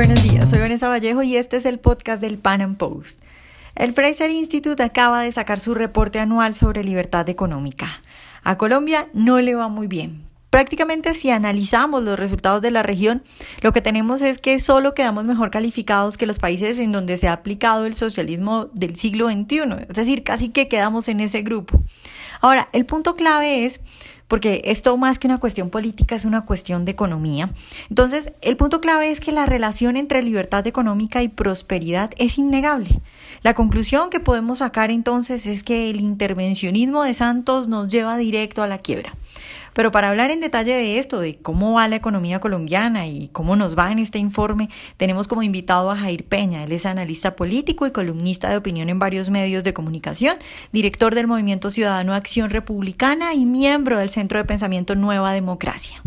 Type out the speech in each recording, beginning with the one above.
Buenos días, soy Vanessa Vallejo y este es el podcast del Pan Am Post. El Fraser Institute acaba de sacar su reporte anual sobre libertad económica. A Colombia no le va muy bien. Prácticamente si analizamos los resultados de la región, lo que tenemos es que solo quedamos mejor calificados que los países en donde se ha aplicado el socialismo del siglo XXI, es decir, casi que quedamos en ese grupo. Ahora, el punto clave es porque esto más que una cuestión política es una cuestión de economía. Entonces, el punto clave es que la relación entre libertad económica y prosperidad es innegable. La conclusión que podemos sacar entonces es que el intervencionismo de Santos nos lleva directo a la quiebra. Pero para hablar en detalle de esto, de cómo va la economía colombiana y cómo nos va en este informe, tenemos como invitado a Jair Peña. Él es analista político y columnista de opinión en varios medios de comunicación, director del Movimiento Ciudadano Acción Republicana y miembro del Centro de Pensamiento Nueva Democracia.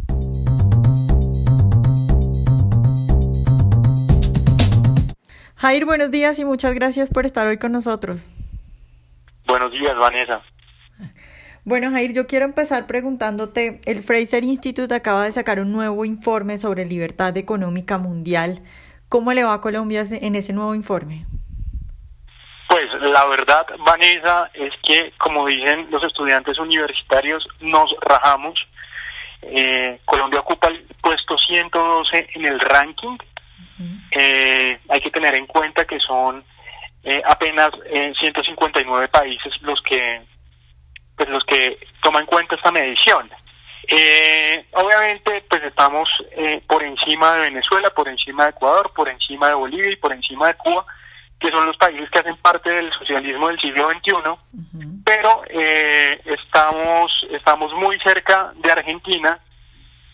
Jair, buenos días y muchas gracias por estar hoy con nosotros. Buenos días, Vanessa. Bueno, Jair, yo quiero empezar preguntándote, el Fraser Institute acaba de sacar un nuevo informe sobre libertad económica mundial. ¿Cómo le va a Colombia en ese nuevo informe? Pues la verdad, Vanessa, es que, como dicen los estudiantes universitarios, nos rajamos. Eh, Colombia ocupa el puesto 112 en el ranking. Eh, hay que tener en cuenta que son eh, apenas 159 países los que pues los que toman en cuenta esta medición. Eh, obviamente, pues estamos eh, por encima de Venezuela, por encima de Ecuador, por encima de Bolivia y por encima de Cuba, que son los países que hacen parte del socialismo del siglo XXI, pero eh, estamos, estamos muy cerca de Argentina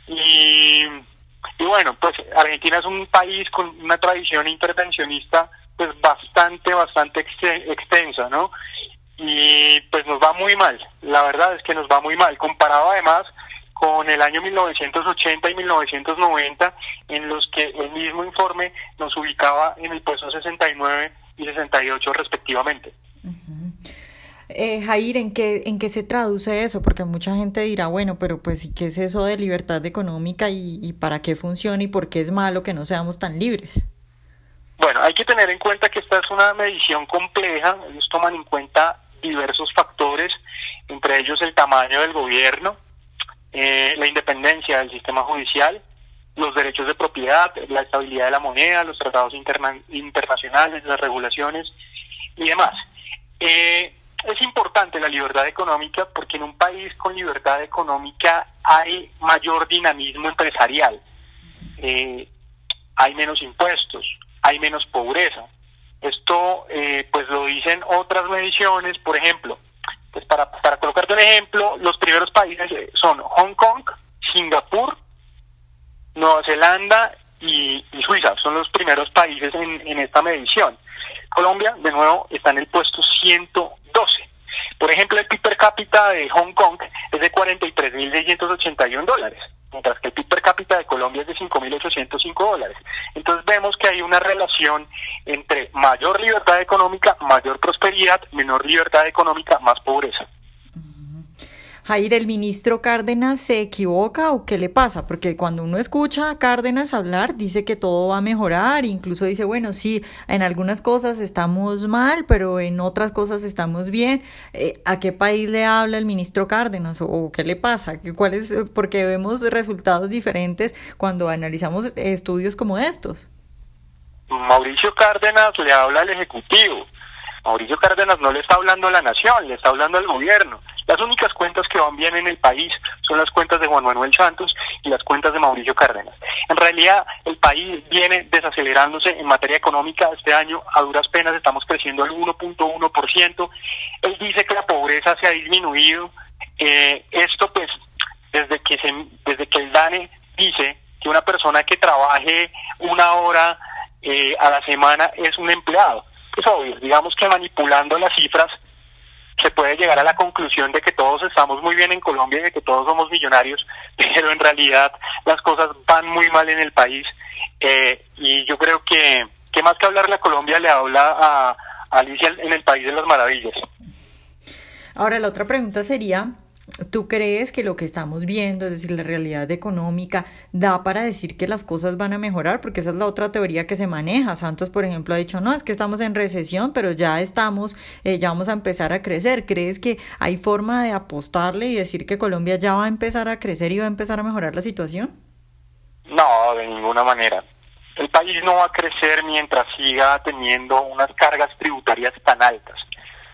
y, y bueno, pues Argentina es un país con una tradición intervencionista pues bastante, bastante extensa, ¿no? y pues nos va muy mal, la verdad es que nos va muy mal, comparado además con el año 1980 y 1990, en los que el mismo informe nos ubicaba en el puesto 69 y 68 respectivamente. Eh, Jair, ¿en qué, ¿en qué se traduce eso? Porque mucha gente dirá, bueno, pero pues ¿y qué es eso de libertad económica y, y para qué funciona y por qué es malo que no seamos tan libres? Bueno, hay que tener en cuenta que esta es una medición compleja, ellos toman en cuenta diversos factores, entre ellos el tamaño del gobierno, eh, la independencia del sistema judicial, los derechos de propiedad, la estabilidad de la moneda, los tratados interna internacionales, las regulaciones y demás. Eh, es importante la libertad económica porque en un país con libertad económica hay mayor dinamismo empresarial, eh, hay menos impuestos, hay menos pobreza, esto eh, pues lo dicen otras mediciones, por ejemplo, pues para, para colocarte un ejemplo, los primeros países son Hong Kong, Singapur, Nueva Zelanda y, y Suiza, son los primeros países en, en esta medición. Colombia, de nuevo, está en el puesto 112. Por ejemplo, el PIB per cápita de Hong Kong es de 43.681 dólares mientras que el PIB per cápita de Colombia es de 5.805 dólares. Entonces vemos que hay una relación entre mayor libertad económica, mayor prosperidad, menor libertad económica, más pobreza. Jair, ¿el ministro Cárdenas se equivoca o qué le pasa? Porque cuando uno escucha a Cárdenas hablar, dice que todo va a mejorar, incluso dice, bueno, sí, en algunas cosas estamos mal, pero en otras cosas estamos bien. Eh, ¿A qué país le habla el ministro Cárdenas o, qué le pasa? ¿Cuál es? Porque vemos resultados diferentes cuando analizamos estudios como estos. Mauricio Cárdenas le habla al Ejecutivo. Mauricio Cárdenas no le está hablando a la nación, le está hablando al gobierno. Las únicas cuentas que van bien en el país son las cuentas de Juan Manuel Santos y las cuentas de Mauricio Cárdenas. En realidad, el país viene desacelerándose en materia económica. Este año, a duras penas, estamos creciendo al 1.1%. Él dice que la pobreza se ha disminuido. Eh, esto, pues, desde que, se, desde que el DANE dice que una persona que trabaje una hora eh, a la semana es un empleado es obvio, digamos que manipulando las cifras se puede llegar a la conclusión de que todos estamos muy bien en Colombia y de que todos somos millonarios, pero en realidad las cosas van muy mal en el país eh, y yo creo que, que más que hablarle a Colombia le habla a, a Alicia en el País de las Maravillas. Ahora la otra pregunta sería, ¿Tú crees que lo que estamos viendo, es decir, la realidad económica, da para decir que las cosas van a mejorar? Porque esa es la otra teoría que se maneja. Santos, por ejemplo, ha dicho, no, es que estamos en recesión, pero ya estamos, eh, ya vamos a empezar a crecer. ¿Crees que hay forma de apostarle y decir que Colombia ya va a empezar a crecer y va a empezar a mejorar la situación? No, de ninguna manera. El país no va a crecer mientras siga teniendo unas cargas tributarias tan altas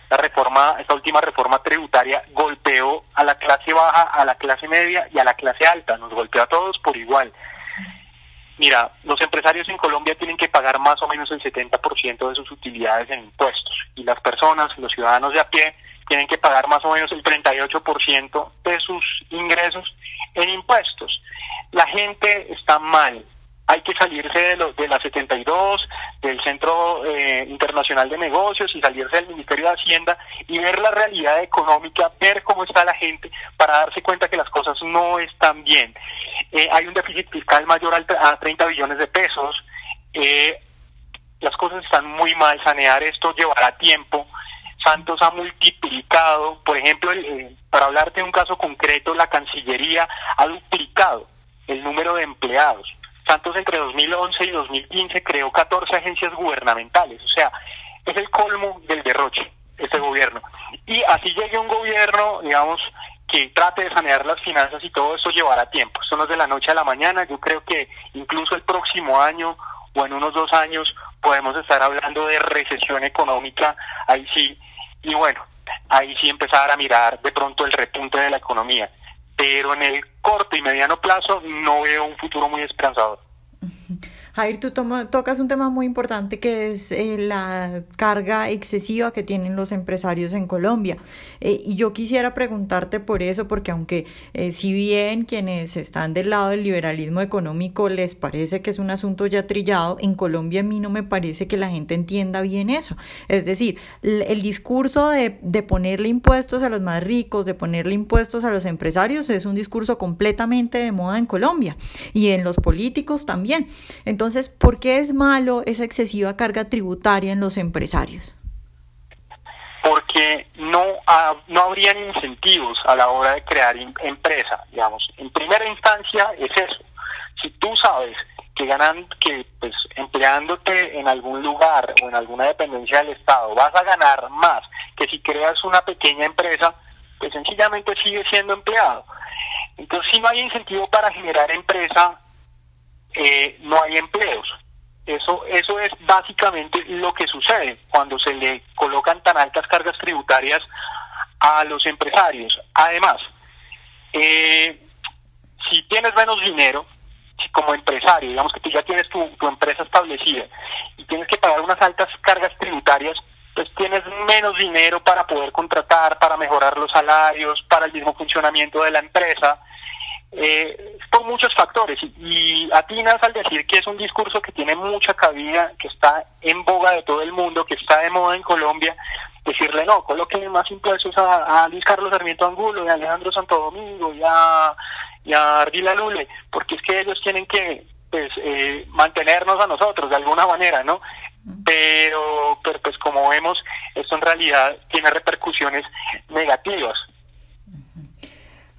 la reforma, esta última reforma tributaria golpeó a la clase baja, a la clase media y a la clase alta, nos golpeó a todos por igual. Mira, los empresarios en Colombia tienen que pagar más o menos el 70% de sus utilidades en impuestos y las personas, los ciudadanos de a pie, tienen que pagar más o menos el 38% de sus ingresos en impuestos. La gente está mal, hay que salirse de, los de la 72, del Centro eh, Internacional de Negocios y salirse del Ministerio de Hacienda y ver la realidad económica, ver cómo está la gente para darse cuenta que las cosas no están bien. Eh, hay un déficit fiscal mayor a 30 billones de pesos. Eh, las cosas están muy mal, sanear esto llevará tiempo. Santos ha multiplicado, por ejemplo, para hablarte de un caso concreto, la Cancillería ha duplicado el número de empleados Santos entre 2011 y 2015 creó 14 agencias gubernamentales, o sea, es el colmo del derroche este gobierno. Y así llegue un gobierno, digamos, que trate de sanear las finanzas y todo eso llevará tiempo. Esto no es de la noche a la mañana, yo creo que incluso el próximo año o en unos dos años podemos estar hablando de recesión económica, ahí sí, y bueno, ahí sí empezar a mirar de pronto el repunte de la economía pero en el corto y mediano plazo no veo un futuro muy esperanzador. Jair, tú tocas un tema muy importante que es eh, la carga excesiva que tienen los empresarios en Colombia. Eh, y yo quisiera preguntarte por eso, porque aunque eh, si bien quienes están del lado del liberalismo económico les parece que es un asunto ya trillado, en Colombia a mí no me parece que la gente entienda bien eso. Es decir, el, discurso de, de ponerle impuestos a los más ricos, de ponerle impuestos a los empresarios, es un discurso completamente de moda en Colombia y en los políticos también. Entonces, entonces, ¿por qué es malo esa excesiva carga tributaria en los empresarios? Porque no, no habrían incentivos a la hora de crear empresa, digamos. En primera instancia es eso. Si tú sabes que ganan, que pues empleándote en algún lugar o en alguna dependencia del Estado vas a ganar más que si creas una pequeña empresa, pues sencillamente sigue siendo empleado. Entonces, si no hay incentivo para generar empresa, eh, no hay empleos. Eso, eso es básicamente lo que sucede cuando se le colocan tan altas cargas tributarias a los empresarios. Además, eh, si tienes menos dinero, si como empresario, digamos que tú ya tienes tu, tu empresa establecida y tienes que pagar unas altas cargas tributarias, pues tienes menos dinero para poder contratar, para mejorar los salarios, para el mismo funcionamiento de la empresa eh, por muchos factores. Y, atinas al decir que es un discurso que tiene mucha cabida, que está en boga de todo el mundo, que está de moda en Colombia, decirle no, coloquen más impuestos a, a Luis Carlos Sarmiento Angulo y a Alejandro Santo Domingo y a, y a Ardila Lule, porque es que ellos tienen que pues eh, mantenernos a nosotros de alguna manera, ¿no? Pero, pero pues como vemos, esto en realidad tiene repercusiones negativas.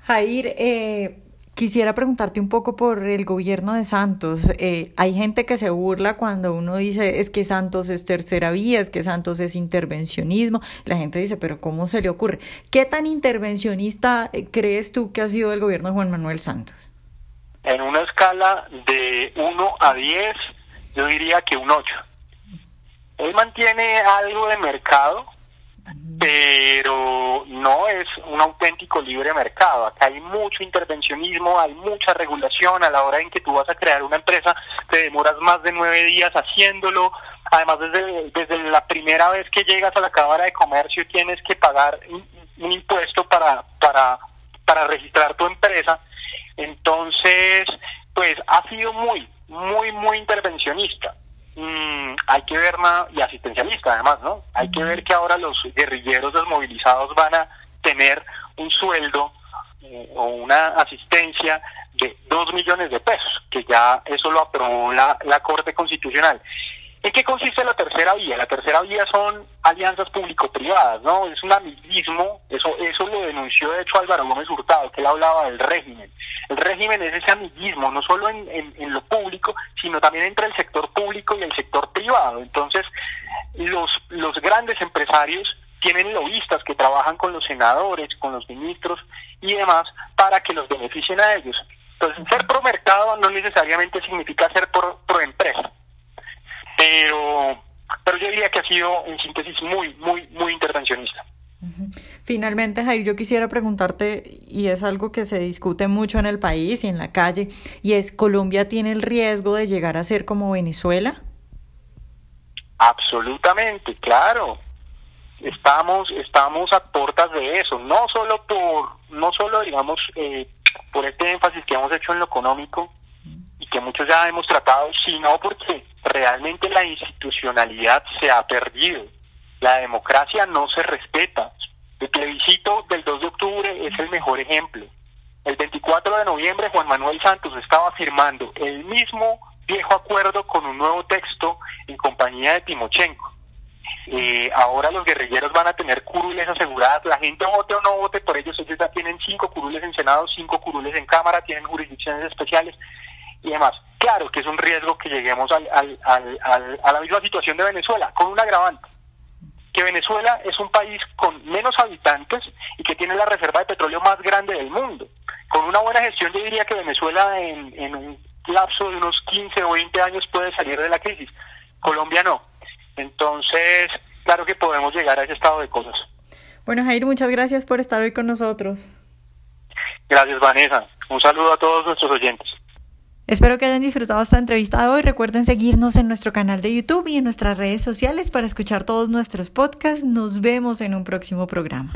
Jair, eh, Quisiera preguntarte un poco por el gobierno de Santos. Eh, hay gente que se burla cuando uno dice es que Santos es tercera vía, es que Santos es intervencionismo. La gente dice, pero ¿cómo se le ocurre? ¿Qué tan intervencionista eh, crees tú que ha sido el gobierno de Juan Manuel Santos? En una escala de 1 a 10, yo diría que un 8. Él mantiene algo de mercado, pero no es un auténtico libre mercado. Acá hay mucho intervencionismo, hay mucha regulación a la hora en que tú vas a crear una empresa, te demoras más de nueve días haciéndolo. Además, desde, desde la primera vez que llegas a la Cámara de Comercio tienes que pagar un, impuesto para, para, para registrar tu empresa. Entonces, pues ha sido muy, muy, muy intervencionista. Mm, hay que ver más, y asistencialista además, ¿no? Hay que ver que ahora los guerrilleros desmovilizados van a tener un sueldo eh, o una asistencia de dos millones de pesos, que ya eso lo aprobó la, la Corte Constitucional. ¿En qué consiste la tercera vía? La tercera vía son alianzas público-privadas, ¿no? Es un amiguismo, eso, eso lo denunció de hecho Álvaro Gómez Hurtado, que él hablaba del régimen. El régimen es ese amiguismo, no solo en, lo público, sino también entre el sector público y el sector privado. Entonces, los, los grandes empresarios tienen lobistas que trabajan con los senadores, con los ministros y demás para que los beneficien a ellos. Entonces, ser pro mercado no necesariamente significa ser pro, pro empresa. Pero, pero yo diría que ha sido, en síntesis, muy, muy, muy intervencionista. Finalmente, Jair, yo quisiera preguntarte, y es algo que se discute mucho en el país y en la calle, y es, ¿Colombia tiene el riesgo de llegar a ser como Venezuela? Absolutamente, claro. Estamos, estamos a puertas de eso, no solo por, no solo digamos, eh, por este énfasis que hemos hecho en lo económico y que muchos ya hemos tratado, sino porque realmente la institucionalidad se ha perdido. La democracia no se respeta. El plebiscito del 2 de octubre es el mejor ejemplo. El 24 de noviembre Juan Manuel Santos estaba firmando el mismo viejo acuerdo con un nuevo texto en compañía de Timochenko. Eh, ahora los guerrilleros van a tener curules aseguradas, la gente vote o no vote por ellos, ellos ya tienen cinco curules en Senado, cinco curules en Cámara, tienen jurisdicciones especiales y demás. Claro que es un riesgo que lleguemos al, al, al, a la misma situación de Venezuela, con un agravante, que Venezuela es un país con menos habitantes y que tiene la reserva de petróleo más grande del mundo. Con una buena gestión yo diría que Venezuela en, en un lapso de unos 15 o 20 años puede salir de la crisis. Colombia no. Entonces, claro que podemos llegar a ese estado de cosas. Bueno, Jair, muchas gracias por estar hoy con nosotros. Gracias, Vanessa. Un saludo a todos nuestros oyentes. Espero que hayan disfrutado esta entrevista de hoy. Recuerden seguirnos en nuestro canal de YouTube y en nuestras redes sociales para escuchar todos nuestros podcasts. Nos vemos en un próximo programa.